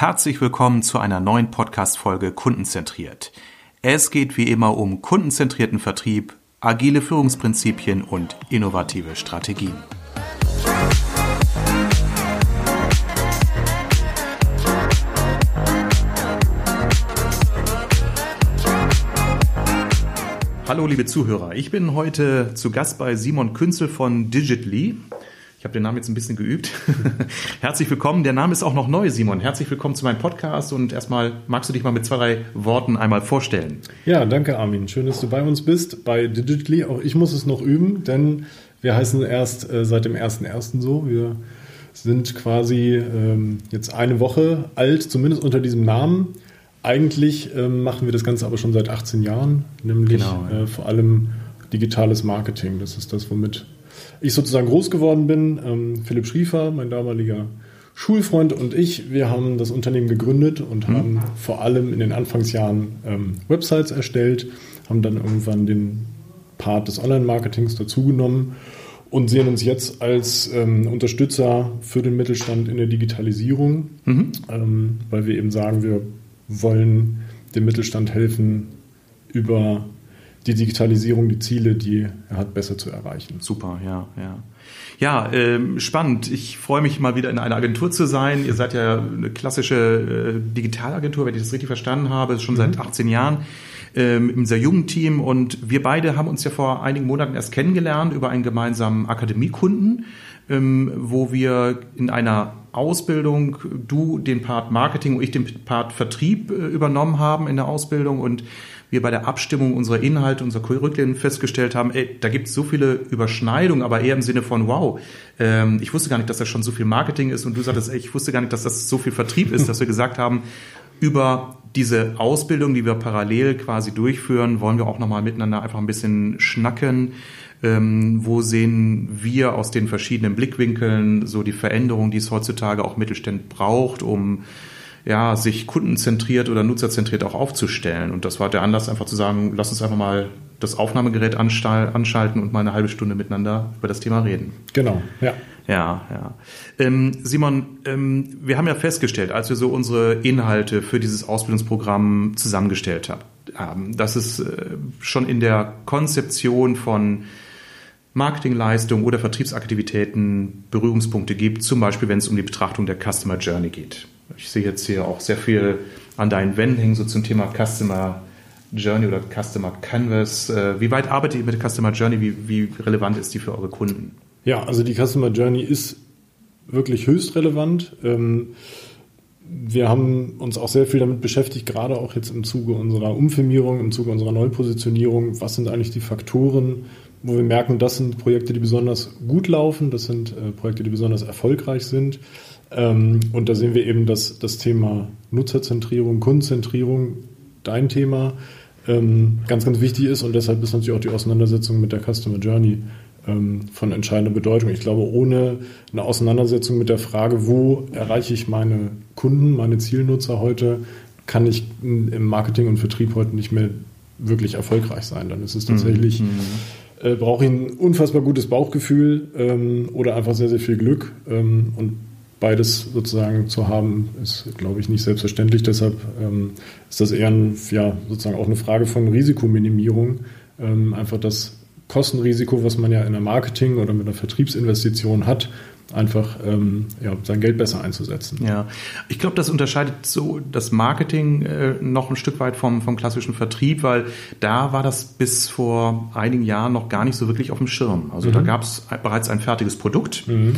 Herzlich willkommen zu einer neuen Podcast-Folge Kundenzentriert. Es geht wie immer um kundenzentrierten Vertrieb, agile Führungsprinzipien und innovative Strategien. Hallo liebe Zuhörer, ich bin heute zu Gast bei Simon Künzel von Digitally. Ich habe den Namen jetzt ein bisschen geübt. Herzlich willkommen. Der Name ist auch noch neu, Simon. Herzlich willkommen zu meinem Podcast und erstmal magst du dich mal mit zwei, drei Worten einmal vorstellen. Ja, danke Armin. Schön, dass du bei uns bist, bei Digitally. Auch ich muss es noch üben, denn wir heißen erst äh, seit dem 1.1. so. Wir sind quasi ähm, jetzt eine Woche alt, zumindest unter diesem Namen. Eigentlich ähm, machen wir das Ganze aber schon seit 18 Jahren, nämlich genau, ja. äh, vor allem digitales Marketing. Das ist das, womit ich sozusagen groß geworden bin. Ähm, Philipp Schriefer, mein damaliger Schulfreund und ich, wir haben das Unternehmen gegründet und mhm. haben vor allem in den Anfangsjahren ähm, Websites erstellt, haben dann irgendwann den Part des Online-Marketings dazugenommen und sehen uns jetzt als ähm, Unterstützer für den Mittelstand in der Digitalisierung, mhm. ähm, weil wir eben sagen, wir wollen dem Mittelstand helfen, über die Digitalisierung die Ziele, die er hat, besser zu erreichen. Super, ja, ja. Ja, ähm, spannend. Ich freue mich mal wieder in einer Agentur zu sein. Ihr seid ja eine klassische äh, Digitalagentur, wenn ich das richtig verstanden habe, schon mhm. seit 18 Jahren ähm, im sehr jungen Team. Und wir beide haben uns ja vor einigen Monaten erst kennengelernt über einen gemeinsamen Akademiekunden, ähm, wo wir in einer Ausbildung, du den Part Marketing und ich den Part Vertrieb äh, übernommen haben in der Ausbildung und wir bei der Abstimmung unserer Inhalte, unserer Curriculum festgestellt haben, ey, da gibt es so viele Überschneidungen, aber eher im Sinne von, wow, ähm, ich wusste gar nicht, dass das schon so viel Marketing ist und du sagtest, ey, ich wusste gar nicht, dass das so viel Vertrieb ist, dass wir gesagt haben, über diese Ausbildung, die wir parallel quasi durchführen, wollen wir auch nochmal miteinander einfach ein bisschen schnacken. Ähm, wo sehen wir aus den verschiedenen Blickwinkeln so die Veränderung, die es heutzutage auch Mittelständ braucht, um ja, sich kundenzentriert oder nutzerzentriert auch aufzustellen. Und das war der Anlass, einfach zu sagen, lass uns einfach mal das Aufnahmegerät anschalten und mal eine halbe Stunde miteinander über das Thema reden. Genau, ja. Ja, ja. Ähm, Simon, ähm, wir haben ja festgestellt, als wir so unsere Inhalte für dieses Ausbildungsprogramm zusammengestellt haben, dass es äh, schon in der Konzeption von Marketingleistung oder Vertriebsaktivitäten Berührungspunkte gibt, zum Beispiel wenn es um die Betrachtung der Customer Journey geht. Ich sehe jetzt hier auch sehr viel an deinen Wänden hängen, so zum Thema Customer Journey oder Customer Canvas. Äh, wie weit arbeitet ihr mit der Customer Journey? Wie, wie relevant ist die für eure Kunden? Ja, also die Customer Journey ist wirklich höchst relevant. Ähm, wir haben uns auch sehr viel damit beschäftigt, gerade auch jetzt im Zuge unserer Umfirmierung, im Zuge unserer Neupositionierung. Was sind eigentlich die Faktoren, wo wir merken, das sind Projekte, die besonders gut laufen, das sind äh, Projekte, die besonders erfolgreich sind. Ähm, und da sehen wir eben, dass das Thema Nutzerzentrierung, Kundenzentrierung, dein Thema, ähm, ganz, ganz wichtig ist und deshalb ist natürlich auch die Auseinandersetzung mit der Customer Journey ähm, von entscheidender Bedeutung. Ich glaube, ohne eine Auseinandersetzung mit der Frage, wo erreiche ich meine Kunden, meine Zielnutzer heute, kann ich im Marketing und Vertrieb heute nicht mehr wirklich erfolgreich sein. Dann ist es tatsächlich, mhm. äh, brauche ich ein unfassbar gutes Bauchgefühl ähm, oder einfach sehr, sehr viel Glück. Ähm, und beides sozusagen zu haben, ist, glaube ich, nicht selbstverständlich. Deshalb ähm, ist das eher ein, ja, sozusagen auch eine Frage von Risikominimierung. Ähm, einfach das Kostenrisiko, was man ja in der Marketing oder mit einer Vertriebsinvestition hat, einfach ähm, ja, sein Geld besser einzusetzen. Ja, ich glaube, das unterscheidet so das Marketing äh, noch ein Stück weit vom, vom klassischen Vertrieb, weil da war das bis vor einigen Jahren noch gar nicht so wirklich auf dem Schirm. Also mhm. da gab es bereits ein fertiges Produkt. Mhm.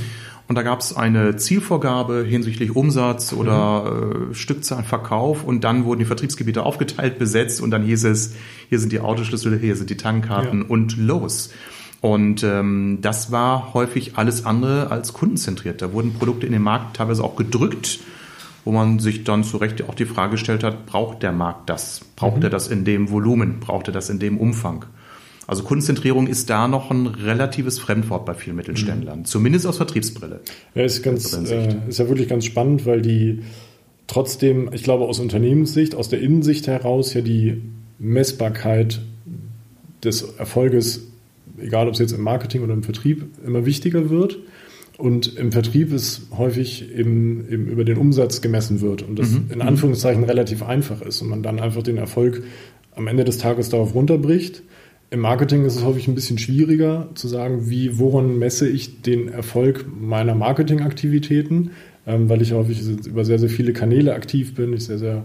Und da gab es eine Zielvorgabe hinsichtlich Umsatz oder mhm. äh, Stückzahl, Verkauf und dann wurden die Vertriebsgebiete aufgeteilt, besetzt und dann hieß es, hier sind die Autoschlüssel, hier sind die Tankkarten ja. und los. Und ähm, das war häufig alles andere als kundenzentriert. Da wurden Produkte in den Markt teilweise auch gedrückt, wo man sich dann zu Recht auch die Frage gestellt hat, braucht der Markt das? Braucht mhm. er das in dem Volumen? Braucht er das in dem Umfang? Also Kundenzentrierung ist da noch ein relatives Fremdwort bei vielen Mittelständlern, mhm. zumindest aus Vertriebsbrille. Ja, ist, ganz, äh, ist ja wirklich ganz spannend, weil die trotzdem, ich glaube, aus Unternehmenssicht, aus der Innensicht heraus ja die Messbarkeit des Erfolges, egal ob es jetzt im Marketing oder im Vertrieb, immer wichtiger wird. und im Vertrieb ist häufig eben, eben über den Umsatz gemessen wird und das mhm. in Anführungszeichen relativ einfach ist und man dann einfach den Erfolg am Ende des Tages darauf runterbricht. Im Marketing ist es häufig ein bisschen schwieriger zu sagen, wie, woran messe ich den Erfolg meiner Marketingaktivitäten, ähm, weil ich häufig über sehr, sehr viele Kanäle aktiv bin, ich sehr, sehr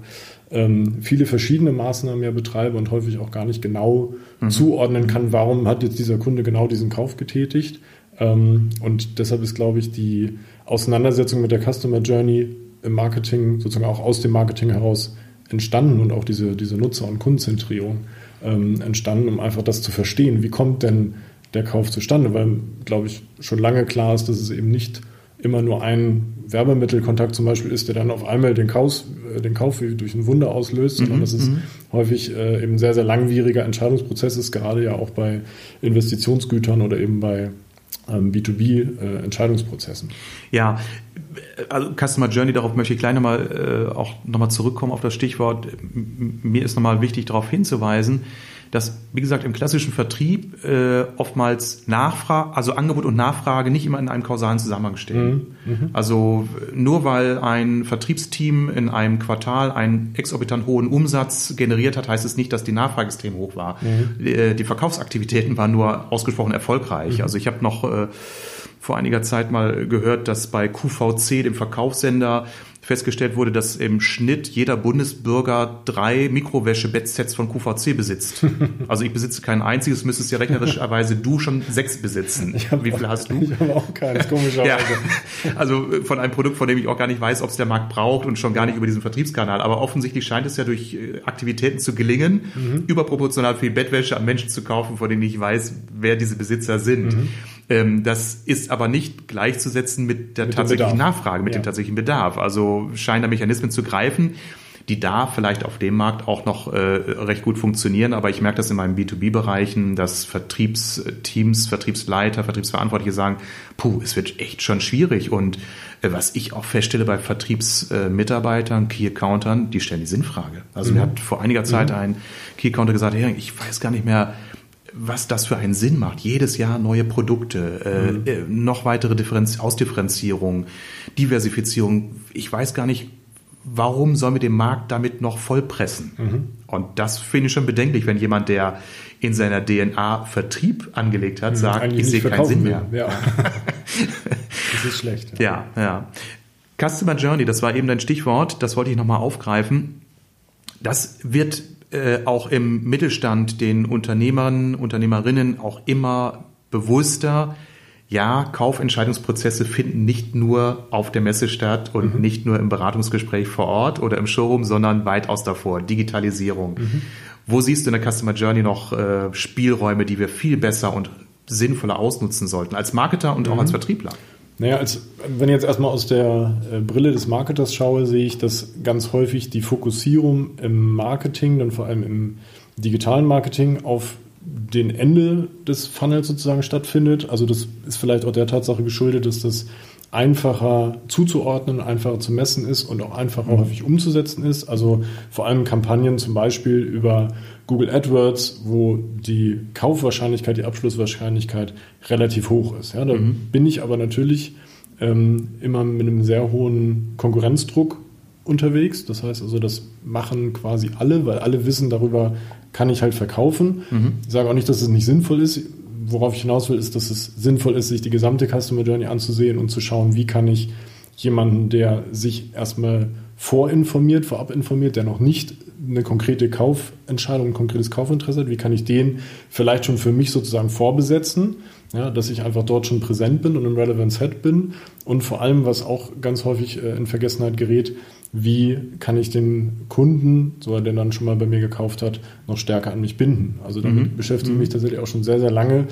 ähm, viele verschiedene Maßnahmen ja betreibe und häufig auch gar nicht genau mhm. zuordnen kann, warum hat jetzt dieser Kunde genau diesen Kauf getätigt. Ähm, und deshalb ist, glaube ich, die Auseinandersetzung mit der Customer Journey im Marketing sozusagen auch aus dem Marketing heraus entstanden und auch diese, diese Nutzer- und Kundenzentrierung ähm, entstanden, um einfach das zu verstehen. Wie kommt denn der Kauf zustande? Weil, glaube ich, schon lange klar ist, dass es eben nicht immer nur ein Werbemittelkontakt zum Beispiel ist, der dann auf einmal den Kauf, äh, den Kauf durch ein Wunder auslöst, sondern mhm, dass es mhm. häufig äh, eben sehr, sehr langwieriger Entscheidungsprozess ist, gerade ja auch bei Investitionsgütern oder eben bei B2B-Entscheidungsprozessen. Äh, ja, also Customer Journey, darauf möchte ich gleich nochmal äh, auch nochmal zurückkommen auf das Stichwort. Mir ist nochmal wichtig, darauf hinzuweisen, dass, wie gesagt, im klassischen Vertrieb äh, oftmals Nachfrage, also Angebot und Nachfrage nicht immer in einem kausalen Zusammenhang stehen. Mhm. Mhm. Also nur weil ein Vertriebsteam in einem Quartal einen exorbitant hohen Umsatz generiert hat, heißt es nicht, dass die Nachfrage extrem hoch war. Mhm. Äh, die Verkaufsaktivitäten waren nur ausgesprochen erfolgreich. Mhm. Also ich habe noch äh, vor einiger Zeit mal gehört, dass bei QVC, dem Verkaufssender, festgestellt wurde, dass im Schnitt jeder Bundesbürger drei Mikrowäsche-Bettsets von QVC besitzt. Also ich besitze kein einziges, müsstest ja rechnerischerweise du schon sechs besitzen. Wie viel hast du? Ich habe auch keins, komischerweise. Ja, also von einem Produkt, von dem ich auch gar nicht weiß, ob es der Markt braucht und schon gar nicht über diesen Vertriebskanal. Aber offensichtlich scheint es ja durch äh, Aktivitäten zu gelingen, mhm. überproportional viel Bettwäsche an Menschen zu kaufen, von denen ich weiß, wer diese Besitzer sind. Mhm. Ähm, das ist aber nicht gleichzusetzen mit der mit tatsächlichen Nachfrage, mit ja. dem tatsächlichen Bedarf. Also scheinen da Mechanismen zu greifen, die da vielleicht auf dem Markt auch noch äh, recht gut funktionieren. Aber ich merke das in meinen B2B-Bereichen, dass Vertriebsteams, Vertriebsleiter, Vertriebsverantwortliche sagen, puh, es wird echt schon schwierig. Und äh, was ich auch feststelle bei Vertriebsmitarbeitern, Key-Accountern, die stellen die Sinnfrage. Also mhm. mir hat vor einiger Zeit mhm. ein Key-Accounter gesagt, hey, ich weiß gar nicht mehr, was das für einen Sinn macht. Jedes Jahr neue Produkte, äh, mhm. äh, noch weitere Differenz Ausdifferenzierung, Diversifizierung. Ich weiß gar nicht, warum sollen wir den Markt damit noch vollpressen? Mhm. Und das finde ich schon bedenklich, wenn jemand, der in seiner DNA Vertrieb angelegt hat, mhm, sagt, ich sehe keinen Sinn mehr. Ja. das ist schlecht. Ja. ja, ja. Customer Journey, das war eben dein Stichwort, das wollte ich nochmal aufgreifen. Das wird äh, auch im Mittelstand den Unternehmern, Unternehmerinnen auch immer bewusster, ja, Kaufentscheidungsprozesse finden nicht nur auf der Messe statt und mhm. nicht nur im Beratungsgespräch vor Ort oder im Showroom, sondern weitaus davor. Digitalisierung. Mhm. Wo siehst du in der Customer Journey noch äh, Spielräume, die wir viel besser und sinnvoller ausnutzen sollten, als Marketer und mhm. auch als Vertriebler? Naja, als, wenn ich jetzt erstmal aus der äh, Brille des Marketers schaue, sehe ich, dass ganz häufig die Fokussierung im Marketing, dann vor allem im digitalen Marketing, auf den Ende des Funnels sozusagen stattfindet. Also das ist vielleicht auch der Tatsache geschuldet, dass das einfacher zuzuordnen, einfacher zu messen ist und auch einfacher mhm. häufig umzusetzen ist. Also vor allem Kampagnen zum Beispiel über Google AdWords, wo die Kaufwahrscheinlichkeit, die Abschlusswahrscheinlichkeit relativ hoch ist. Ja, da mhm. bin ich aber natürlich ähm, immer mit einem sehr hohen Konkurrenzdruck unterwegs. Das heißt also, das machen quasi alle, weil alle wissen, darüber kann ich halt verkaufen. Mhm. Ich sage auch nicht, dass es nicht sinnvoll ist worauf ich hinaus will, ist, dass es sinnvoll ist, sich die gesamte Customer Journey anzusehen und zu schauen, wie kann ich jemanden, der sich erstmal vorinformiert, vorab informiert, der noch nicht eine konkrete Kaufentscheidung, ein konkretes Kaufinteresse hat, wie kann ich den vielleicht schon für mich sozusagen vorbesetzen, ja, dass ich einfach dort schon präsent bin und im Relevant Set bin und vor allem, was auch ganz häufig äh, in Vergessenheit gerät, wie kann ich den Kunden, so er denn dann schon mal bei mir gekauft hat, noch stärker an mich binden. Also damit mhm. beschäftige ich mich mhm. tatsächlich auch schon sehr, sehr lange,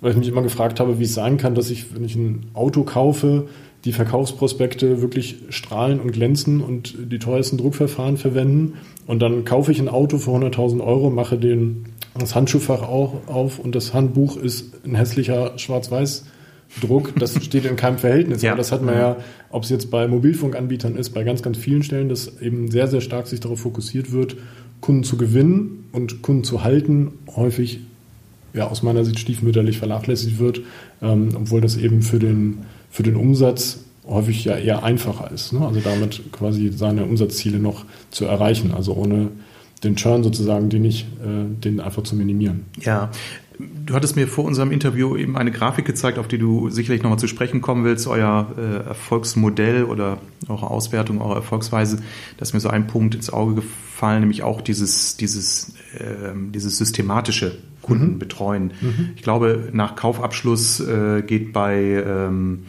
weil ich mich immer gefragt habe, wie es sein kann, dass ich, wenn ich ein Auto kaufe, die Verkaufsprospekte wirklich strahlen und glänzen und die teuersten Druckverfahren verwenden. Und dann kaufe ich ein Auto für 100.000 Euro, mache den, das Handschuhfach auch auf und das Handbuch ist ein hässlicher Schwarz-Weiß- Druck, das steht in keinem Verhältnis. ja. Aber das hat man ja, ob es jetzt bei Mobilfunkanbietern ist, bei ganz, ganz vielen Stellen, dass eben sehr, sehr stark sich darauf fokussiert wird, Kunden zu gewinnen und Kunden zu halten, häufig ja aus meiner Sicht stiefmütterlich vernachlässigt wird, ähm, obwohl das eben für den für den Umsatz häufig ja eher einfacher ist. Ne? Also damit quasi seine Umsatzziele noch zu erreichen, also ohne den Churn sozusagen, den nicht, äh, den einfach zu minimieren. Ja, Du hattest mir vor unserem Interview eben eine Grafik gezeigt, auf die du sicherlich nochmal zu sprechen kommen willst, euer äh, Erfolgsmodell oder eure Auswertung, eure Erfolgsweise. Da ist mir so ein Punkt ins Auge gefallen, nämlich auch dieses, dieses, äh, dieses systematische Kundenbetreuen. Mhm. mhm. Ich glaube, nach Kaufabschluss äh, geht bei ähm,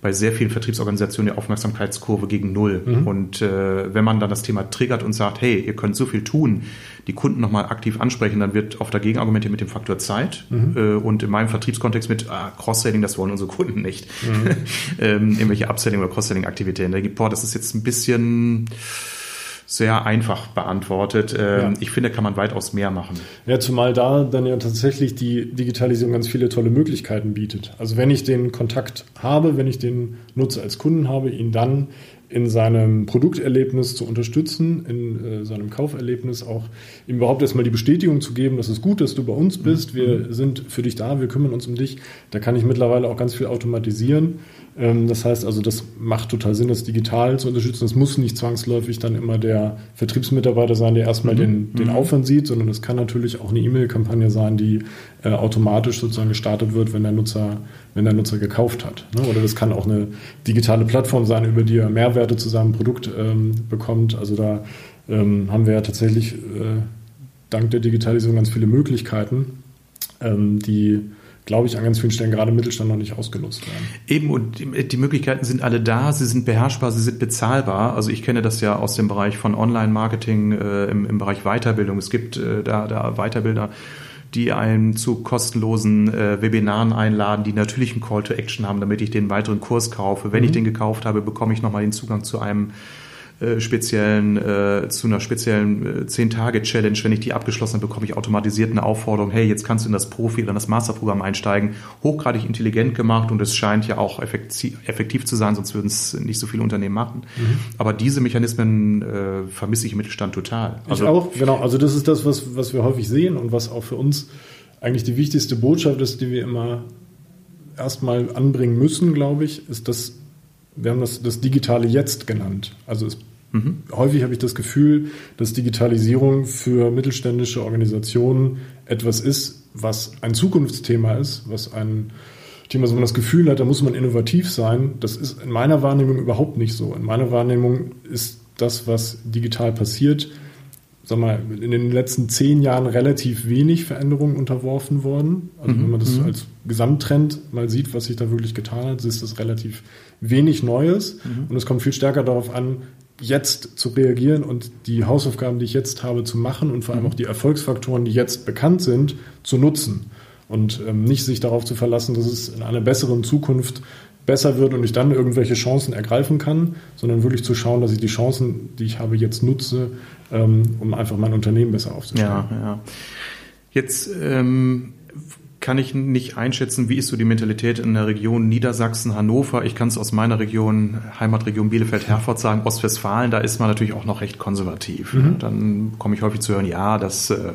bei sehr vielen Vertriebsorganisationen die Aufmerksamkeitskurve gegen Null. Mhm. Und äh, wenn man dann das Thema triggert und sagt, hey, ihr könnt so viel tun, die Kunden nochmal aktiv ansprechen, dann wird oft dagegen argumentiert mit dem Faktor Zeit. Mhm. Äh, und in meinem Vertriebskontext mit ah, Cross-Selling, das wollen unsere Kunden nicht. Mhm. ähm, irgendwelche Upselling- oder Cross-Selling-Aktivitäten. Da gibt, boah, das ist jetzt ein bisschen sehr einfach beantwortet. Ähm, ja. Ich finde, kann man weitaus mehr machen. Ja, zumal da dann ja tatsächlich die Digitalisierung ganz viele tolle Möglichkeiten bietet. Also wenn ich den Kontakt habe, wenn ich den Nutzer als Kunden habe, ihn dann in seinem Produkterlebnis zu unterstützen, in äh, seinem Kauferlebnis auch ihm überhaupt erstmal die Bestätigung zu geben, dass es gut, dass du bei uns bist, wir mhm. sind für dich da, wir kümmern uns um dich. Da kann ich mittlerweile auch ganz viel automatisieren. Ähm, das heißt also, das macht total Sinn, das digital zu unterstützen. Es muss nicht zwangsläufig dann immer der Vertriebsmitarbeiter sein, der erstmal mhm. den, den mhm. Aufwand sieht, sondern es kann natürlich auch eine E-Mail-Kampagne sein, die äh, automatisch sozusagen gestartet wird, wenn der Nutzer, wenn der Nutzer gekauft hat. Ne? Oder das kann auch eine digitale Plattform sein, über die er Mehrwerte zu seinem Produkt ähm, bekommt. Also da ähm, haben wir ja tatsächlich äh, dank der Digitalisierung ganz viele Möglichkeiten, ähm, die glaube ich, an ganz vielen Stellen gerade im Mittelstand noch nicht ausgenutzt werden. Eben, und die, Möglichkeiten sind alle da, sie sind beherrschbar, sie sind bezahlbar. Also ich kenne das ja aus dem Bereich von Online-Marketing, äh, im, im Bereich Weiterbildung. Es gibt äh, da, da Weiterbilder, die einen zu kostenlosen äh, Webinaren einladen, die natürlich einen Call to Action haben, damit ich den weiteren Kurs kaufe. Wenn mhm. ich den gekauft habe, bekomme ich nochmal den Zugang zu einem äh, speziellen, äh, zu einer speziellen äh, 10-Tage-Challenge. Wenn ich die abgeschlossen habe, bekomme ich automatisiert eine Aufforderung, hey, jetzt kannst du in das Profi- oder in das Masterprogramm einsteigen. Hochgradig intelligent gemacht und es scheint ja auch effektiv, zu sein, sonst würden es nicht so viele Unternehmen machen. Mhm. Aber diese Mechanismen äh, vermisse ich im Mittelstand total. Also, ich auch, genau. Also das ist das, was, was wir häufig sehen und was auch für uns eigentlich die wichtigste Botschaft ist, die wir immer erstmal anbringen müssen, glaube ich, ist, dass wir haben das, das digitale Jetzt genannt. Also es, mhm. häufig habe ich das Gefühl, dass Digitalisierung für mittelständische Organisationen etwas ist, was ein Zukunftsthema ist, was ein Thema, wo man das Gefühl hat, da muss man innovativ sein. Das ist in meiner Wahrnehmung überhaupt nicht so. In meiner Wahrnehmung ist das, was digital passiert, sag mal, in den letzten zehn Jahren relativ wenig Veränderungen unterworfen worden. Also mhm. wenn man das mhm. als Gesamttrend mal sieht, was sich da wirklich getan hat, ist das relativ wenig Neues. Mhm. Und es kommt viel stärker darauf an, jetzt zu reagieren und die Hausaufgaben, die ich jetzt habe, zu machen und vor allem mhm. auch die Erfolgsfaktoren, die jetzt bekannt sind, zu nutzen. Und ähm, nicht sich darauf zu verlassen, dass es in einer besseren Zukunft besser wird und ich dann irgendwelche Chancen ergreifen kann, sondern wirklich zu schauen, dass ich die Chancen, die ich habe, jetzt nutze, ähm, um einfach mein Unternehmen besser aufzustellen. Ja, ja. Jetzt ähm, kann ich nicht einschätzen, wie ist so die Mentalität in der Region Niedersachsen, Hannover. Ich kann es aus meiner Region, Heimatregion Bielefeld-Herford sagen, Ostwestfalen, da ist man natürlich auch noch recht konservativ. Mhm. Dann komme ich häufig zu hören, ja, das äh,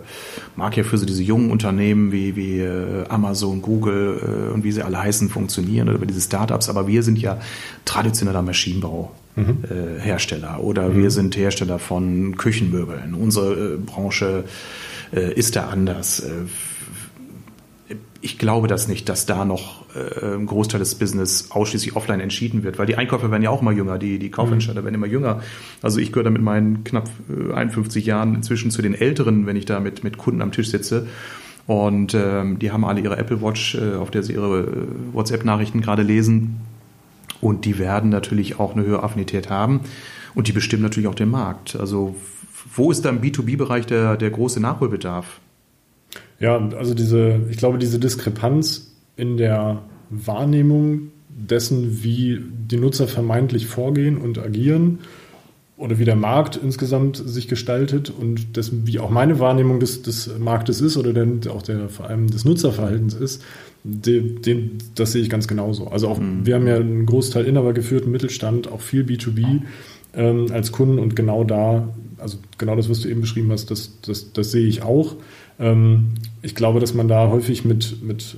mag ja für so diese jungen Unternehmen wie, wie äh, Amazon, Google äh, und wie sie alle heißen funktionieren oder diese Startups, aber wir sind ja traditioneller Maschinenbau. Mhm. Hersteller oder mhm. wir sind Hersteller von Küchenmöbeln. Unsere Branche ist da anders ich glaube das nicht, dass da noch äh, ein Großteil des Business ausschließlich offline entschieden wird, weil die Einkäufer werden ja auch immer jünger, die, die Kaufentscheider mhm. werden immer jünger. Also ich gehöre da mit meinen knapp 51 äh, Jahren inzwischen zu den Älteren, wenn ich da mit, mit Kunden am Tisch sitze. Und ähm, die haben alle ihre Apple Watch, äh, auf der sie ihre äh, WhatsApp-Nachrichten gerade lesen. Und die werden natürlich auch eine höhere Affinität haben. Und die bestimmen natürlich auch den Markt. Also wo ist da im B2B-Bereich der, der große Nachholbedarf? Ja, also diese, ich glaube, diese Diskrepanz in der Wahrnehmung dessen, wie die Nutzer vermeintlich vorgehen und agieren oder wie der Markt insgesamt sich gestaltet und dessen, wie auch meine Wahrnehmung des, des Marktes ist oder der, auch der, vor allem des Nutzerverhaltens ist, den, den, das sehe ich ganz genauso. Also auch, mhm. wir haben ja einen Großteil inhaber geführten Mittelstand, auch viel B2B ähm, als Kunden und genau da, also genau das, was du eben beschrieben hast, das, das, das sehe ich auch. Ähm, ich glaube, dass man da häufig mit, mit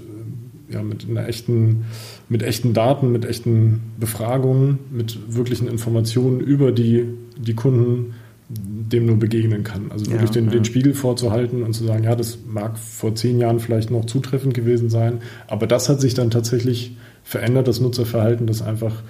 ja, mit einer echten, mit echten Daten, mit echten Befragungen, mit wirklichen Informationen über die, die Kunden dem nur begegnen kann. Also wirklich ja, den, ja. den Spiegel vorzuhalten und zu sagen, ja, das mag vor zehn Jahren vielleicht noch zutreffend gewesen sein, aber das hat sich dann tatsächlich verändert, das Nutzerverhalten, dass einfach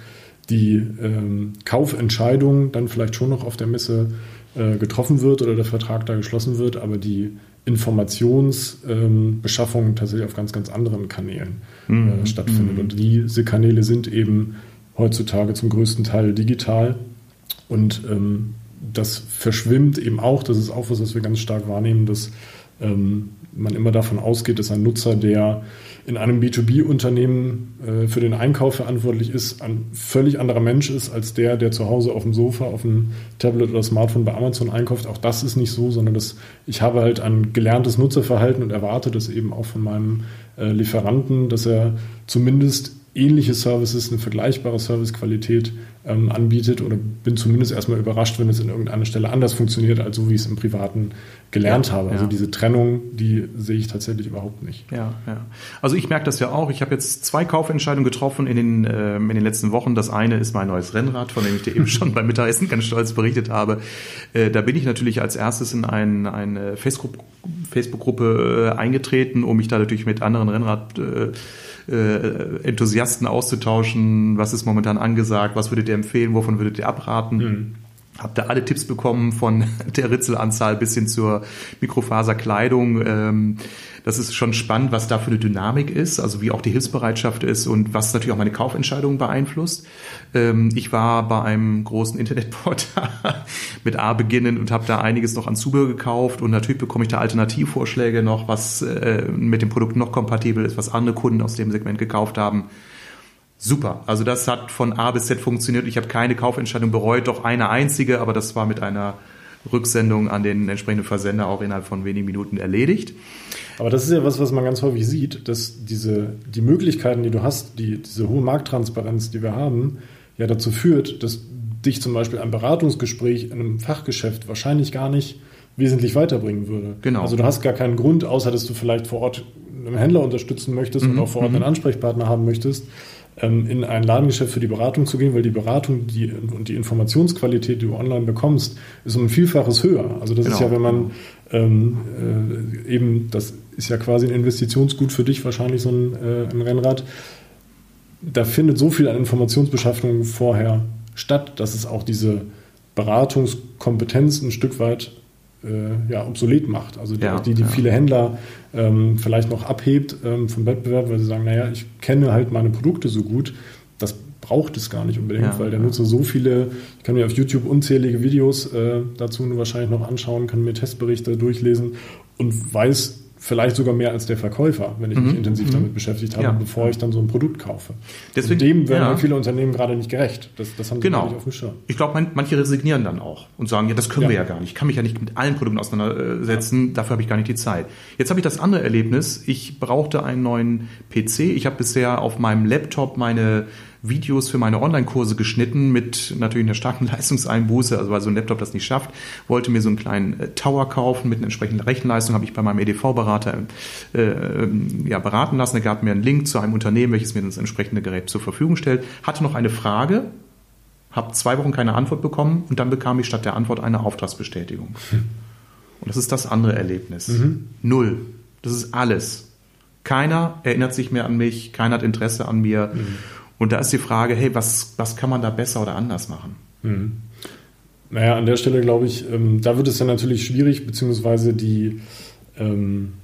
die ähm, Kaufentscheidung dann vielleicht schon noch auf der Messe äh, getroffen wird oder der Vertrag da geschlossen wird, aber die Informationsbeschaffung ähm, tatsächlich auf ganz, ganz anderen Kanälen äh, mhm. stattfindet. Mhm. Und diese Kanäle sind eben heutzutage zum größten Teil digital und ähm, das verschwimmt eben auch, das ist auch was, was wir ganz stark wahrnehmen, dass ähm, man immer davon ausgeht, dass ein Nutzer, der in einem B2B-Unternehmen äh, für den Einkauf verantwortlich ist, ein völlig anderer Mensch ist als der, der zu Hause auf dem Sofa, auf dem Tablet oder Smartphone bei Amazon einkauft. Auch das ist nicht so, sondern das, ich habe halt ein gelerntes Nutzerverhalten und erwarte das eben auch von meinem äh, Lieferanten, dass er zumindest ähnliche Services, eine vergleichbare Servicequalität ähm, anbietet oder bin zumindest erstmal überrascht, wenn es in irgendeiner Stelle anders funktioniert, als so wie ich es im Privaten gelernt ja, habe. Also ja. diese Trennung, die sehe ich tatsächlich überhaupt nicht. Ja, ja. Also ich merke das ja auch. Ich habe jetzt zwei Kaufentscheidungen getroffen in den, äh, in den letzten Wochen. Das eine ist mein neues Rennrad, von dem ich dir eben schon beim Mittagessen ganz stolz berichtet habe. Äh, da bin ich natürlich als erstes in ein, eine Facebook-Gruppe äh, eingetreten, um mich da natürlich mit anderen Rennrad äh, äh, Enthusiasten auszutauschen, was ist momentan angesagt, was würdet ihr empfehlen, wovon würdet ihr abraten. Mhm. Habt ihr alle Tipps bekommen von der Ritzelanzahl bis hin zur Mikrofaserkleidung. Ähm, das ist schon spannend, was da für eine Dynamik ist, also wie auch die Hilfsbereitschaft ist und was natürlich auch meine Kaufentscheidungen beeinflusst. Ähm, ich war bei einem großen Internetportal mit A beginnen und habe da einiges noch an Zubehör gekauft und natürlich bekomme ich da Alternativvorschläge noch, was äh, mit dem Produkt noch kompatibel ist, was andere Kunden aus dem Segment gekauft haben. Super. Also das hat von A bis Z funktioniert. Ich habe keine Kaufentscheidung bereut, doch eine einzige, aber das war mit einer Rücksendung an den entsprechenden Versender auch innerhalb von wenigen Minuten erledigt. Aber das ist ja was, was man ganz häufig sieht, dass diese, die Möglichkeiten, die du hast, die, diese hohe Markttransparenz, die wir haben, ja dazu führt, dass dich zum Beispiel ein Beratungsgespräch in einem Fachgeschäft wahrscheinlich gar nicht wesentlich weiterbringen würde. Genau. Also du hast gar keinen Grund, außer dass du vielleicht vor Ort einen Händler unterstützen möchtest mhm. und auch vor Ort einen mhm. Ansprechpartner haben möchtest, in ein Ladengeschäft für die Beratung zu gehen, weil die Beratung die, und die Informationsqualität, die du online bekommst, ist um ein Vielfaches höher. Also das genau. ist ja, wenn man ähm, äh, eben, das ist ja quasi ein Investitionsgut für dich, wahrscheinlich so ein, äh, ein Rennrad. Da findet so viel an Informationsbeschaffung vorher statt, dass es auch diese Beratungskompetenz ein Stück weit ja, obsolet macht. Also die, ja, die, die ja. viele Händler ähm, vielleicht noch abhebt ähm, vom Wettbewerb, weil sie sagen, naja, ich kenne halt meine Produkte so gut, das braucht es gar nicht unbedingt, ja, weil der Nutzer so viele, ich kann mir auf YouTube unzählige Videos äh, dazu nur wahrscheinlich noch anschauen, kann mir Testberichte durchlesen und weiß vielleicht sogar mehr als der Verkäufer, wenn ich mich mhm. intensiv mhm. damit beschäftigt habe, ja. bevor ich dann so ein Produkt kaufe. Deswegen, und dem werden ja. viele Unternehmen gerade nicht gerecht. Das, das haben sie genau. nicht auf dem Schirm. Ich glaube, man, manche resignieren dann auch und sagen, ja, das können ja. wir ja gar nicht. Ich kann mich ja nicht mit allen Produkten auseinandersetzen, dafür habe ich gar nicht die Zeit. Jetzt habe ich das andere Erlebnis. Ich brauchte einen neuen PC. Ich habe bisher auf meinem Laptop meine Videos für meine Online-Kurse geschnitten mit natürlich einer starken Leistungseinbuße, also weil so ein Laptop das nicht schafft. Wollte mir so einen kleinen äh, Tower kaufen mit einer entsprechenden Rechenleistung, habe ich bei meinem EDV-Berater äh, äh, ja, beraten lassen. Er gab mir einen Link zu einem Unternehmen, welches mir das entsprechende Gerät zur Verfügung stellt. Hatte noch eine Frage, habe zwei Wochen keine Antwort bekommen und dann bekam ich statt der Antwort eine Auftragsbestätigung. Hm. Und das ist das andere Erlebnis. Mhm. Null. Das ist alles. Keiner erinnert sich mehr an mich, keiner hat Interesse an mir. Mhm. Und da ist die Frage, hey, was, was kann man da besser oder anders machen? Mhm. Naja, an der Stelle glaube ich, ähm, da wird es dann natürlich schwierig, beziehungsweise die, ähm,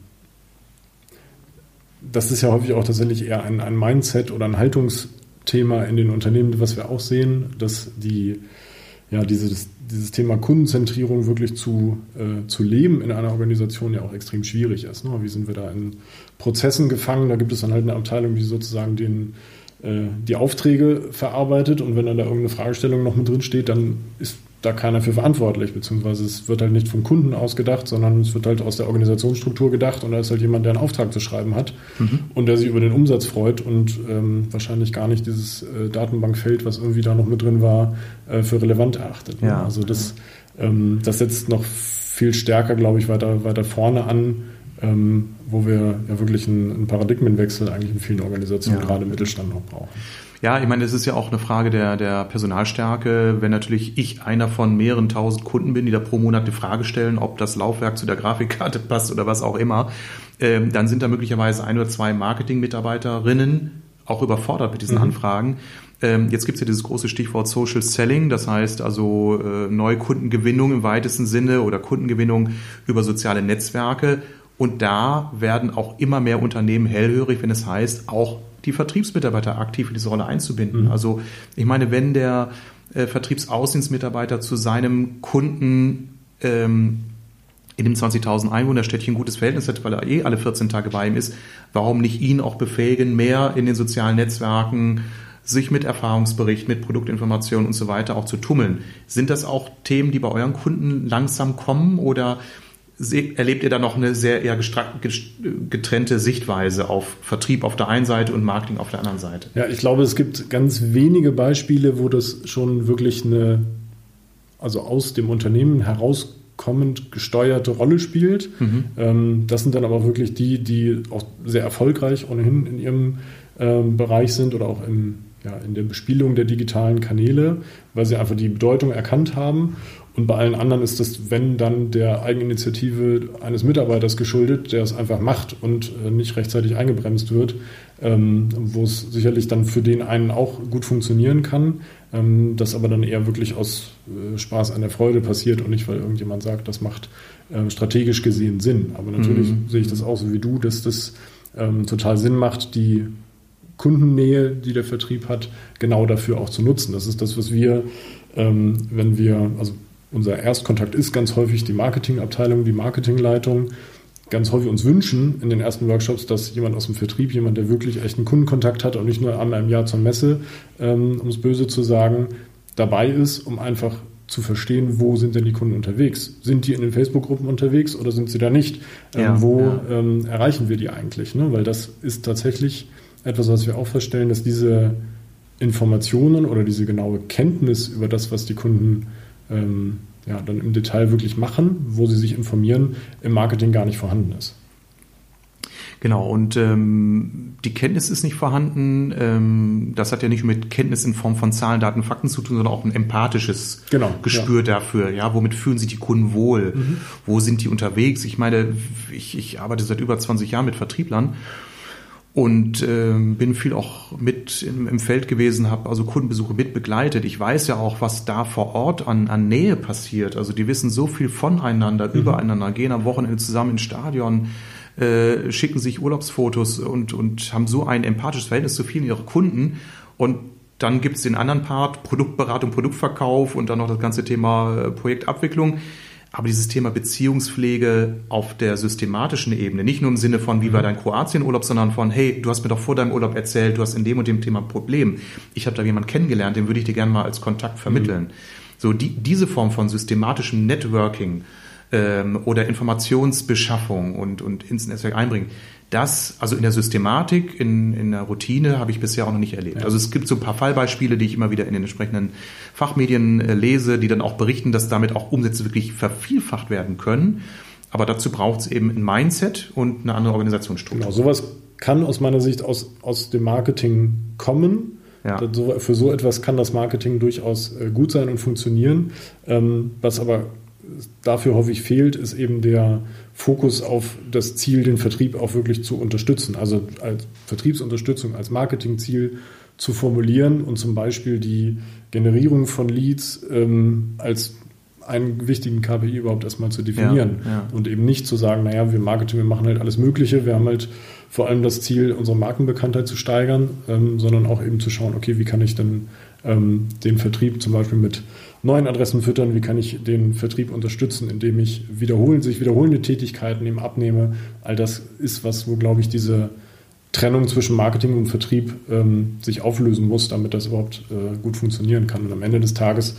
das ist ja häufig auch tatsächlich eher ein, ein Mindset oder ein Haltungsthema in den Unternehmen, was wir auch sehen, dass die, ja, dieses, dieses Thema Kundenzentrierung wirklich zu, äh, zu leben in einer Organisation ja auch extrem schwierig ist. Ne? Wie sind wir da in Prozessen gefangen? Da gibt es dann halt eine Abteilung, die sozusagen den äh, die Aufträge verarbeitet und wenn dann da irgendeine Fragestellung noch mit drin steht, dann ist da keiner für verantwortlich, beziehungsweise es wird halt nicht vom Kunden ausgedacht, sondern es wird halt aus der Organisationsstruktur gedacht und da ist halt jemand, der einen Auftrag zu schreiben hat mhm. und der sich über den Umsatz freut und ähm, wahrscheinlich gar nicht dieses äh, Datenbankfeld, was irgendwie da noch mit drin war, äh, für relevant erachtet. Ne? Ja. Also das, ähm, das setzt noch viel stärker, glaube ich, weiter, weiter vorne an, ähm, wo wir ja wirklich einen, einen, Paradigmenwechsel eigentlich in vielen Organisationen, ja. gerade im Mittelstand, noch brauchen. Ja, ich meine, es ist ja auch eine Frage der, der Personalstärke. Wenn natürlich ich einer von mehreren tausend Kunden bin, die da pro Monat eine Frage stellen, ob das Laufwerk zu der Grafikkarte passt oder was auch immer, ähm, dann sind da möglicherweise ein oder zwei Marketing-Mitarbeiterinnen auch überfordert mit diesen mhm. Anfragen. Ähm, jetzt gibt es ja dieses große Stichwort Social Selling, das heißt also äh, Neukundengewinnung im weitesten Sinne oder Kundengewinnung über soziale Netzwerke. Und da werden auch immer mehr Unternehmen hellhörig, wenn es heißt, auch die Vertriebsmitarbeiter aktiv in diese Rolle einzubinden. Mhm. Also ich meine, wenn der äh, Vertriebsaußendienstmitarbeiter zu seinem Kunden ähm, in dem 20.000 Einwohnerstädtchen ein gutes Verhältnis hat, weil er eh alle 14 Tage bei ihm ist, warum nicht ihn auch befähigen, mehr in den sozialen Netzwerken sich mit Erfahrungsbericht, mit Produktinformationen und so weiter auch zu tummeln. Sind das auch Themen, die bei euren Kunden langsam kommen oder erlebt ihr da noch eine sehr eher getrennte Sichtweise auf Vertrieb auf der einen Seite und Marketing auf der anderen Seite? Ja, ich glaube, es gibt ganz wenige Beispiele, wo das schon wirklich eine, also aus dem Unternehmen herauskommend gesteuerte Rolle spielt. Mhm. Ähm, das sind dann aber wirklich die, die auch sehr erfolgreich ohnehin in ihrem ähm, Bereich sind oder auch im, ja, in der Bespielung der digitalen Kanäle, weil sie einfach die Bedeutung erkannt haben und bei allen anderen ist das, wenn dann der Eigeninitiative eines Mitarbeiters geschuldet, der es einfach macht und äh, nicht rechtzeitig eingebremst wird, ähm, wo es sicherlich dann für den einen auch gut funktionieren kann, ähm, das aber dann eher wirklich aus äh, Spaß an der Freude passiert und nicht, weil irgendjemand sagt, das macht ähm, strategisch gesehen Sinn. Aber natürlich mhm. sehe ich das auch so wie du, dass das total Sinn macht, die Kundennähe, die der Vertrieb hat, genau dafür auch zu nutzen. Das ist das, was wir, wenn wir, also unser Erstkontakt ist ganz häufig die Marketingabteilung, die Marketingleitung, ganz häufig uns wünschen in den ersten Workshops, dass jemand aus dem Vertrieb, jemand, der wirklich echten Kundenkontakt hat und nicht nur einmal im Jahr zur Messe, ähm, um es böse zu sagen, dabei ist, um einfach zu verstehen, wo sind denn die Kunden unterwegs? Sind die in den Facebook-Gruppen unterwegs oder sind sie da nicht? Ähm, ja, wo ja. Ähm, erreichen wir die eigentlich? Ne? Weil das ist tatsächlich etwas, was wir auch feststellen, dass diese Informationen oder diese genaue Kenntnis über das, was die Kunden ähm, ja, dann im Detail wirklich machen, wo sie sich informieren, im Marketing gar nicht vorhanden ist. Genau, und ähm, die Kenntnis ist nicht vorhanden. Ähm, das hat ja nicht mit Kenntnis in Form von Zahlen, Daten, Fakten zu tun, sondern auch ein empathisches genau, Gespür ja. dafür. Ja, womit fühlen sich die Kunden wohl? Mhm. Wo sind die unterwegs? Ich meine, ich, ich arbeite seit über 20 Jahren mit Vertrieblern und äh, bin viel auch mit im, im Feld gewesen, habe also Kundenbesuche mit begleitet. Ich weiß ja auch, was da vor Ort an, an Nähe passiert. Also die wissen so viel voneinander, mhm. übereinander, gehen am Wochenende zusammen ins Stadion, äh, schicken sich Urlaubsfotos und, und haben so ein empathisches Verhältnis zu vielen ihrer Kunden. Und dann gibt's den anderen Part, Produktberatung, Produktverkauf und dann noch das ganze Thema äh, Projektabwicklung. Aber dieses Thema Beziehungspflege auf der systematischen Ebene, nicht nur im Sinne von, wie war mhm. dein Kroatienurlaub, sondern von, hey, du hast mir doch vor deinem Urlaub erzählt, du hast in dem und dem Thema ein Problem. Ich habe da jemanden kennengelernt, den würde ich dir gerne mal als Kontakt vermitteln. Mhm. So die, diese Form von systematischem Networking ähm, oder Informationsbeschaffung und, und ins Netzwerk einbringen, das, also in der Systematik, in, in der Routine, habe ich bisher auch noch nicht erlebt. Ja. Also es gibt so ein paar Fallbeispiele, die ich immer wieder in den entsprechenden Fachmedien äh, lese, die dann auch berichten, dass damit auch Umsätze wirklich vervielfacht werden können. Aber dazu braucht es eben ein Mindset und eine andere Organisationsstruktur. Genau, sowas kann aus meiner Sicht aus, aus dem Marketing kommen. Ja. Für so etwas kann das Marketing durchaus äh, gut sein und funktionieren. Ähm, was aber dafür häufig fehlt, ist eben der Fokus auf das Ziel, den Vertrieb auch wirklich zu unterstützen. Also als Vertriebsunterstützung, als Marketingziel zu formulieren und zum Beispiel die Generierung von Leads ähm, als einen wichtigen KPI überhaupt erstmal zu definieren ja, ja. und eben nicht zu sagen, naja, wir Marketing, wir machen halt alles Mögliche, wir haben halt vor allem das Ziel, unsere Markenbekanntheit zu steigern, ähm, sondern auch eben zu schauen, okay, wie kann ich denn ähm, den Vertrieb zum Beispiel mit neuen Adressen füttern, wie kann ich den Vertrieb unterstützen, indem ich wiederholen, sich wiederholende Tätigkeiten eben abnehme. All das ist was, wo, glaube ich, diese Trennung zwischen Marketing und Vertrieb ähm, sich auflösen muss, damit das überhaupt äh, gut funktionieren kann. Und am Ende des Tages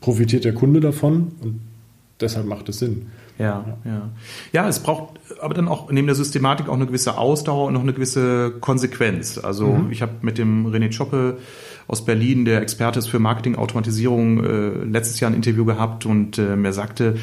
profitiert der Kunde davon und deshalb macht es Sinn. Ja, ja. Ja, es braucht aber dann auch neben der Systematik auch eine gewisse Ausdauer und noch eine gewisse Konsequenz. Also mhm. ich habe mit dem René Choppe aus Berlin, der Experte ist für Marketingautomatisierung, äh, letztes Jahr ein Interview gehabt und äh, er sagte,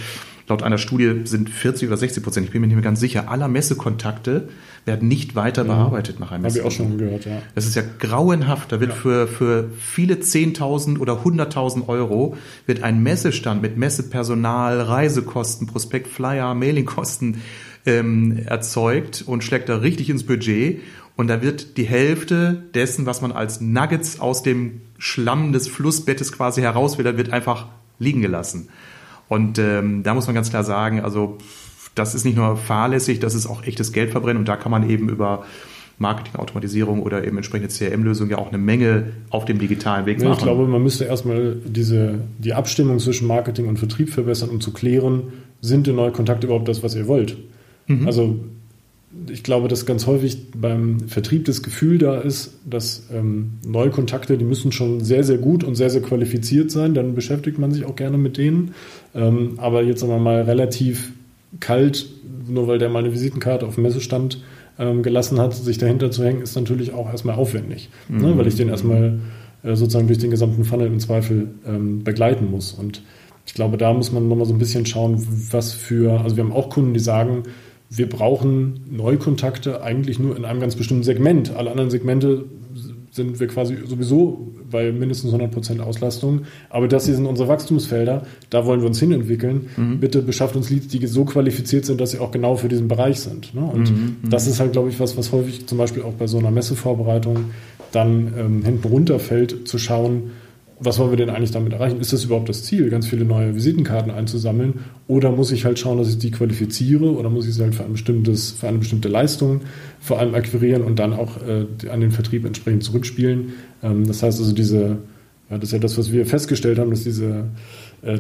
laut einer Studie sind 40 oder 60 Prozent, ich bin mir nicht mehr ganz sicher, aller Messekontakte werden nicht weiter ja. bearbeitet nach einem Habe ich auch schon gehört, ja. Das ist ja grauenhaft. Da wird ja. für, für viele 10.000 oder 100.000 Euro wird ein Messestand mit Messepersonal, Reisekosten, Prospekt, Flyer, Mailingkosten ähm, erzeugt und schlägt da richtig ins Budget. Und da wird die Hälfte dessen, was man als Nuggets aus dem Schlamm des Flussbettes quasi heraus will, da wird einfach liegen gelassen. Und ähm, da muss man ganz klar sagen, also das ist nicht nur fahrlässig, das ist auch echtes Geldverbrennen und da kann man eben über Marketing-Automatisierung oder eben entsprechende CRM-Lösungen ja auch eine Menge auf dem digitalen Weg machen. Ich glaube, man müsste erstmal diese, die Abstimmung zwischen Marketing und Vertrieb verbessern, um zu klären, sind die neue Kontakte überhaupt das, was ihr wollt? Mhm. Also ich glaube, dass ganz häufig beim Vertrieb das Gefühl da ist, dass ähm, Neukontakte, die müssen schon sehr, sehr gut und sehr, sehr qualifiziert sein. Dann beschäftigt man sich auch gerne mit denen. Ähm, aber jetzt sagen wir mal relativ kalt, nur weil der mal eine Visitenkarte auf dem Messestand ähm, gelassen hat, sich dahinter zu hängen, ist natürlich auch erstmal aufwendig. Ne? Mhm. Ne? Weil ich den erstmal äh, sozusagen durch den gesamten Funnel im Zweifel ähm, begleiten muss. Und ich glaube, da muss man nochmal so ein bisschen schauen, was für, also wir haben auch Kunden, die sagen, wir brauchen Neukontakte eigentlich nur in einem ganz bestimmten Segment. Alle anderen Segmente sind wir quasi sowieso bei mindestens 100% Auslastung. Aber das hier sind unsere Wachstumsfelder, da wollen wir uns hinentwickeln. Mhm. Bitte beschafft uns Leads, die so qualifiziert sind, dass sie auch genau für diesen Bereich sind. Ne? Und mhm. mhm. das ist halt, glaube ich, was, was häufig zum Beispiel auch bei so einer Messevorbereitung dann ähm, hinten runterfällt, zu schauen, was wollen wir denn eigentlich damit erreichen? Ist das überhaupt das Ziel, ganz viele neue Visitenkarten einzusammeln? Oder muss ich halt schauen, dass ich die qualifiziere oder muss ich sie halt für, ein bestimmtes, für eine bestimmte Leistung vor allem akquirieren und dann auch äh, an den Vertrieb entsprechend zurückspielen? Ähm, das heißt also, diese, ja, das ist ja das, was wir festgestellt haben, dass diese äh,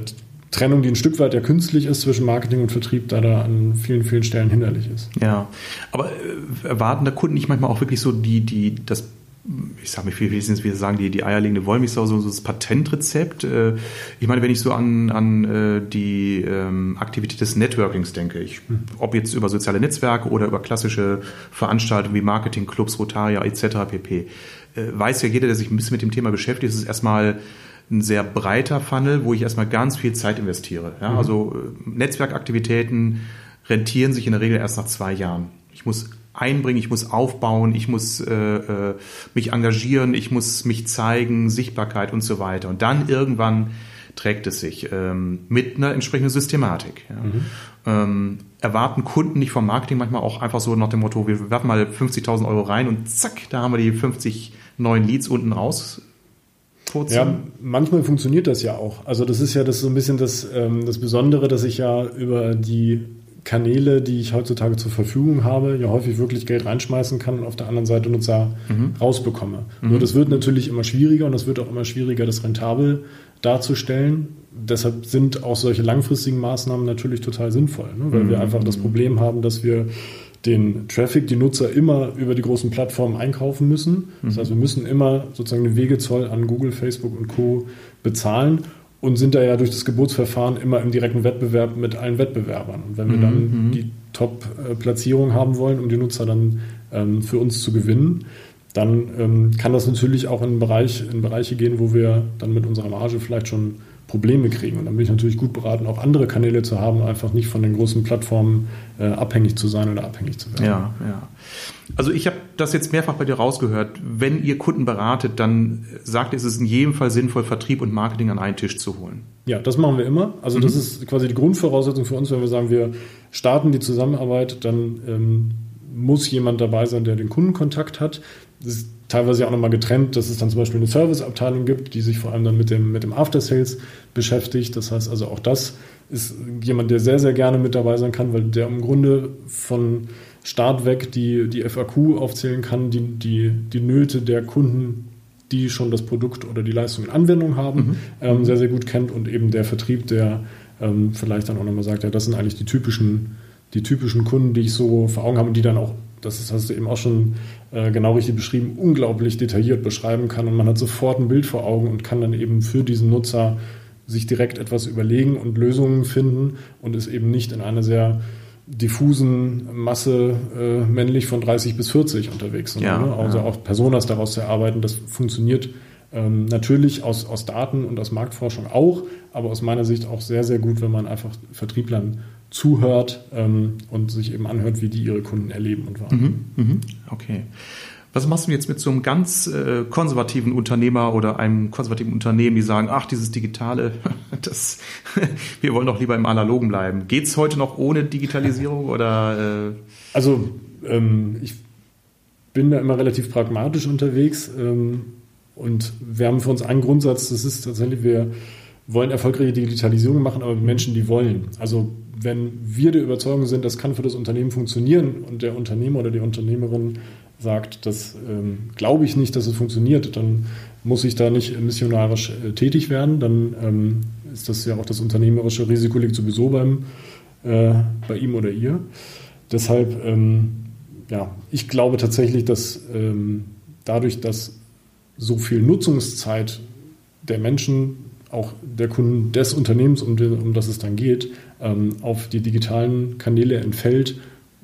Trennung, die ein Stück weit ja künstlich ist zwischen Marketing und Vertrieb, da da an vielen, vielen Stellen hinderlich ist. Ja, aber äh, erwarten der Kunden nicht manchmal auch wirklich so die, die, das ich sag mir, wie, wie wir sagen, die, die eierlegende Wollmilchsau, so, so das Patentrezept. Äh, ich meine, wenn ich so an, an äh, die ähm, Aktivität des Networkings denke, ich, hm. ob jetzt über soziale Netzwerke oder über klassische Veranstaltungen wie Marketingclubs, Rotaria etc. pp., äh, weiß ja jeder, der sich ein bisschen mit dem Thema beschäftigt, es ist erstmal ein sehr breiter Funnel, wo ich erstmal ganz viel Zeit investiere. Ja? Mhm. Also Netzwerkaktivitäten rentieren sich in der Regel erst nach zwei Jahren. Ich muss einbringen, ich muss aufbauen, ich muss äh, äh, mich engagieren, ich muss mich zeigen, Sichtbarkeit und so weiter. Und dann irgendwann trägt es sich ähm, mit einer entsprechenden Systematik. Ja. Mhm. Ähm, erwarten Kunden nicht vom Marketing manchmal auch einfach so nach dem Motto, wir werfen mal 50.000 Euro rein und zack, da haben wir die 50 neuen Leads unten raus. Ja, manchmal funktioniert das ja auch. Also das ist ja das so ein bisschen das, ähm, das Besondere, dass ich ja über die Kanäle, die ich heutzutage zur Verfügung habe, ja häufig wirklich Geld reinschmeißen kann und auf der anderen Seite Nutzer mhm. rausbekomme. Mhm. Nur das wird natürlich immer schwieriger und es wird auch immer schwieriger, das rentabel darzustellen. Deshalb sind auch solche langfristigen Maßnahmen natürlich total sinnvoll, ne? weil mhm. wir einfach das Problem haben, dass wir den Traffic, die Nutzer immer über die großen Plattformen einkaufen müssen. Das mhm. heißt, wir müssen immer sozusagen den Wegezoll an Google, Facebook und Co. bezahlen und sind da ja durch das Geburtsverfahren immer im direkten Wettbewerb mit allen Wettbewerbern. Und wenn wir dann mhm. die Top-Platzierung haben wollen, um die Nutzer dann ähm, für uns zu gewinnen, dann ähm, kann das natürlich auch in, Bereich, in Bereiche gehen, wo wir dann mit unserer Marge vielleicht schon Probleme kriegen. Und dann bin ich natürlich gut beraten, auch andere Kanäle zu haben, einfach nicht von den großen Plattformen äh, abhängig zu sein oder abhängig zu werden. Ja, ja. Also ich habe das jetzt mehrfach bei dir rausgehört. Wenn ihr Kunden beratet, dann sagt ihr, es ist in jedem Fall sinnvoll, Vertrieb und Marketing an einen Tisch zu holen. Ja, das machen wir immer. Also mhm. das ist quasi die Grundvoraussetzung für uns, wenn wir sagen, wir starten die Zusammenarbeit, dann ähm, muss jemand dabei sein, der den Kundenkontakt hat. Das ist teilweise auch nochmal getrennt, dass es dann zum Beispiel eine Serviceabteilung gibt, die sich vor allem dann mit dem, mit dem After Sales beschäftigt. Das heißt also auch das ist jemand, der sehr, sehr gerne mit dabei sein kann, weil der im Grunde von Start weg die, die FAQ aufzählen kann, die, die, die Nöte der Kunden, die schon das Produkt oder die Leistung in Anwendung haben, mhm. ähm, sehr, sehr gut kennt und eben der Vertrieb, der ähm, vielleicht dann auch nochmal sagt, ja, das sind eigentlich die typischen, die typischen Kunden, die ich so vor Augen habe und die dann auch das hast du eben auch schon äh, genau richtig beschrieben, unglaublich detailliert beschreiben kann und man hat sofort ein Bild vor Augen und kann dann eben für diesen Nutzer sich direkt etwas überlegen und Lösungen finden und ist eben nicht in einer sehr diffusen Masse äh, männlich von 30 bis 40 unterwegs, sondern, ja, ne? also ja. auch Personas daraus zu erarbeiten, das funktioniert Ähm, natürlich aus, aus Daten und aus Marktforschung auch, aber aus meiner Sicht auch sehr, sehr gut, wenn man einfach Vertrieblern zuhört ähm, und sich eben anhört, wie die ihre Kunden erleben und wahrnehmen. Mhm, mhm, okay. Was machst du jetzt mit so einem ganz äh, konservativen Unternehmer oder einem konservativen Unternehmen, die sagen, ach, dieses Digitale, das, wir wollen doch lieber im Analogen bleiben. Geht es heute noch ohne Digitalisierung oder? Äh? Also ähm, ich bin da immer relativ pragmatisch unterwegs ähm, und wir haben für uns einen Grundsatz, das ist tatsächlich, wir wollen erfolgreiche Digitalisierung machen, aber Menschen, die wollen. Also wenn wir der Überzeugung sind, das kann für das Unternehmen funktionieren und der Unternehmer oder die Unternehmerin sagt, das ähm, glaube ich nicht, dass es funktioniert, dann muss ich da nicht missionarisch äh, tätig werden. Dann ähm, ist das ja auch das unternehmerische Risiko liegt sowieso beim, äh, bei ihm oder ihr. Deshalb, ähm, ja, ich glaube tatsächlich, dass ähm, dadurch, dass so viel Nutzungszeit der Menschen, auch der Kunden des Unternehmens, um, um das es dann geht, ähm, auf die digitalen Kanäle entfällt,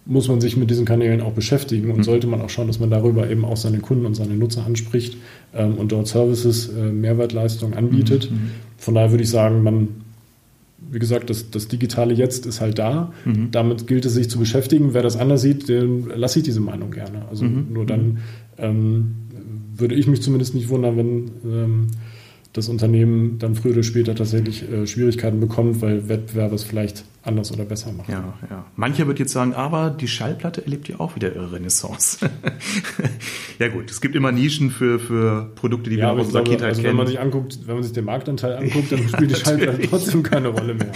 muss man sich mit diesen Kanälen auch beschäftigen und mhm. sollte man auch schauen, dass man darüber eben auch seine Kunden und seine Nutzer anspricht ähm, und dort Services, äh, Mehrwertleistungen anbietet. Mhm. Von daher würde ich sagen, man, wie gesagt, das, das Digitale jetzt ist halt da. Mhm. Damit gilt es sich zu beschäftigen. Wer das anders sieht, den lasse ich diese Meinung gerne. Also mhm. nur dann ähm, würde ich mich zumindest nicht wundern, wenn ähm, das Unternehmen dann früher oder später tatsächlich äh, Schwierigkeiten bekommt, weil Wettbewerber es vielleicht anders oder besser machen. Ja, ja. Mancher wird jetzt sagen, aber die Schallplatte erlebt ja auch wieder ihre Renaissance. ja gut, es gibt immer Nischen für, für Produkte, die ja, wir aus unserer Kindheit also kennen. Wenn man sich anguckt, wenn man sich den Marktanteil anguckt, dann spielt die Schallplatte trotzdem keine Rolle mehr. Ne?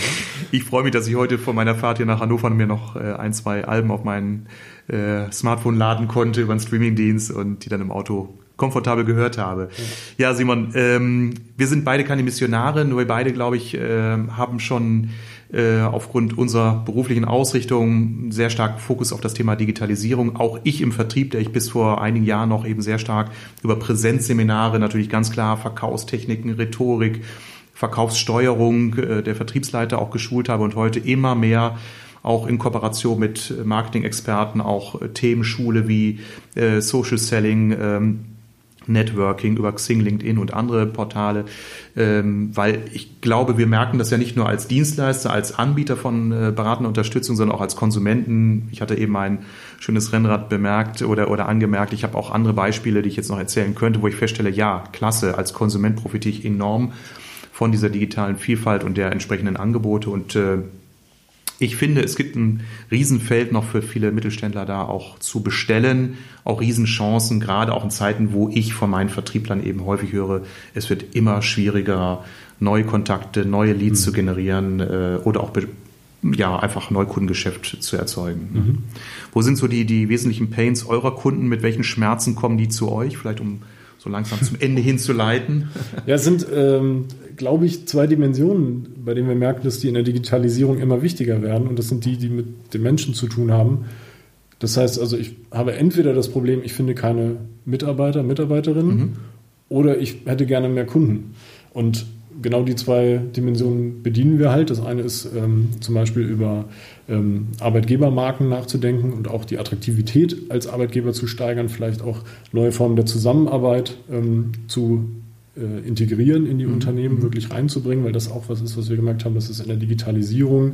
Ich freue mich, dass ich heute vor meiner Fahrt hier nach Hannover mir noch äh, ein, zwei Alben auf mein äh, Smartphone laden konnte über einen Streamingdienst und die dann im Auto komfortabel gehört habe. Ja, Simon, ähm, wir sind beide keine Missionare, nur wir beide, glaube ich, äh, haben schon äh, aufgrund unserer beruflichen Ausrichtung sehr stark Fokus auf das Thema Digitalisierung. Auch ich im Vertrieb, der ich bis vor einigen Jahren noch eben sehr stark über Präsenzseminare, natürlich ganz klar Verkaufstechniken, Rhetorik, Verkaufssteuerung äh, der Vertriebsleiter auch geschult habe und heute immer mehr auch in Kooperation mit Marketing-Experten auch äh, Themenschule wie äh, Social Selling, ähm, Networking, über Xing, LinkedIn und andere Portale, ähm, weil ich glaube, wir merken das ja nicht nur als Dienstleister, als Anbieter von äh, beratender Unterstützung, sondern auch als Konsumenten. Ich hatte eben ein schönes Rennrad bemerkt oder, oder angemerkt. Ich habe auch andere Beispiele, die ich jetzt noch erzählen könnte, wo ich feststelle, ja, klasse, als Konsument profitiere ich enorm von dieser digitalen Vielfalt und der entsprechenden Angebote und äh, ich finde, es gibt ein Riesenfeld noch für viele Mittelständler da auch zu bestellen, auch Riesenchancen, gerade auch in Zeiten, wo ich von meinen Vertrieblern eben häufig höre, es wird immer schwieriger, neue Kontakte, neue Leads mhm. zu generieren äh, oder auch ja, einfach Neukundengeschäft zu erzeugen. Mhm. Wo sind so die, die wesentlichen Pains eurer Kunden? Mit welchen Schmerzen kommen die zu euch? Vielleicht um so langsam zum Ende hinzuleiten. Ja, es sind ähm, glaube ich, zwei Dimensionen, bei denen wir merken, dass die in der Digitalisierung immer wichtiger werden. Und das sind die, die mit den Menschen zu tun haben. Das heißt also, ich habe entweder das Problem, ich finde keine Mitarbeiter, Mitarbeiterinnen, mhm. oder ich hätte gerne mehr Kunden. Und genau die zwei Dimensionen bedienen wir halt. Das eine ist ähm, zum Beispiel über ähm, Arbeitgebermarken nachzudenken und auch die Attraktivität als Arbeitgeber zu steigern, vielleicht auch neue Formen der Zusammenarbeit ähm, zu äh, integrieren in die mhm. Unternehmen, mhm. wirklich reinzubringen, weil das auch was ist, was wir gemerkt haben, dass es in der Digitalisierung,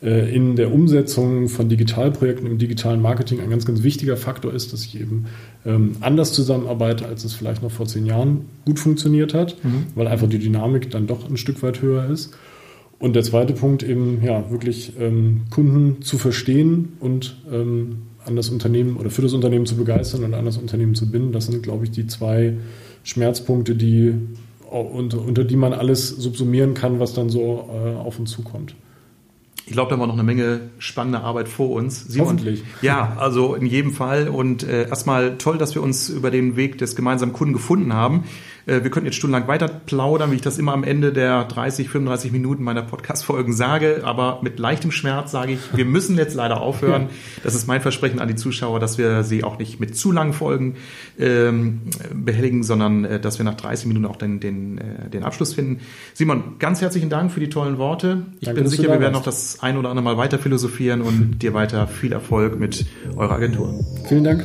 in der Umsetzung von Digitalprojekten im digitalen Marketing ein ganz, ganz wichtiger Faktor ist, dass ich eben ähm, anders zusammenarbeite, als es vielleicht noch vor zehn Jahren gut funktioniert hat, mhm. weil einfach die Dynamik dann doch ein Stück weit höher ist. Und der zweite Punkt eben, ja, wirklich ähm, Kunden zu verstehen und ähm, an das Unternehmen oder für das Unternehmen zu begeistern und an das Unternehmen zu binden. Das sind, glaube ich, die zwei Schmerzpunkte, die, unter, unter die man alles subsumieren kann, was dann so äh, auf uns zukommt. Ich glaube, da war noch eine Menge spannende Arbeit vor uns. Simon, Hoffentlich. Ja, also in jedem Fall. Und äh, erstmal toll, dass wir uns über den Weg des gemeinsamen Kunden gefunden haben. Äh, wir könnten jetzt stundenlang weiter plaudern, wie ich das immer am Ende der 30, 35 Minuten meiner Podcast-Folgen sage. Aber mit leichtem Schmerz sage ich, wir müssen jetzt leider aufhören. Das ist mein Versprechen an die Zuschauer, dass wir sie auch nicht mit zu langen Folgen ähm, behelligen, sondern äh, dass wir nach 30 Minuten auch den, den, äh, den Abschluss finden. Simon, ganz herzlichen Dank für die tollen Worte. Ich Danke, bin sicher, wir werden noch das ein oder andere Mal weiter philosophieren und dir weiter viel Erfolg mit eurer Agentur. Vielen Dank.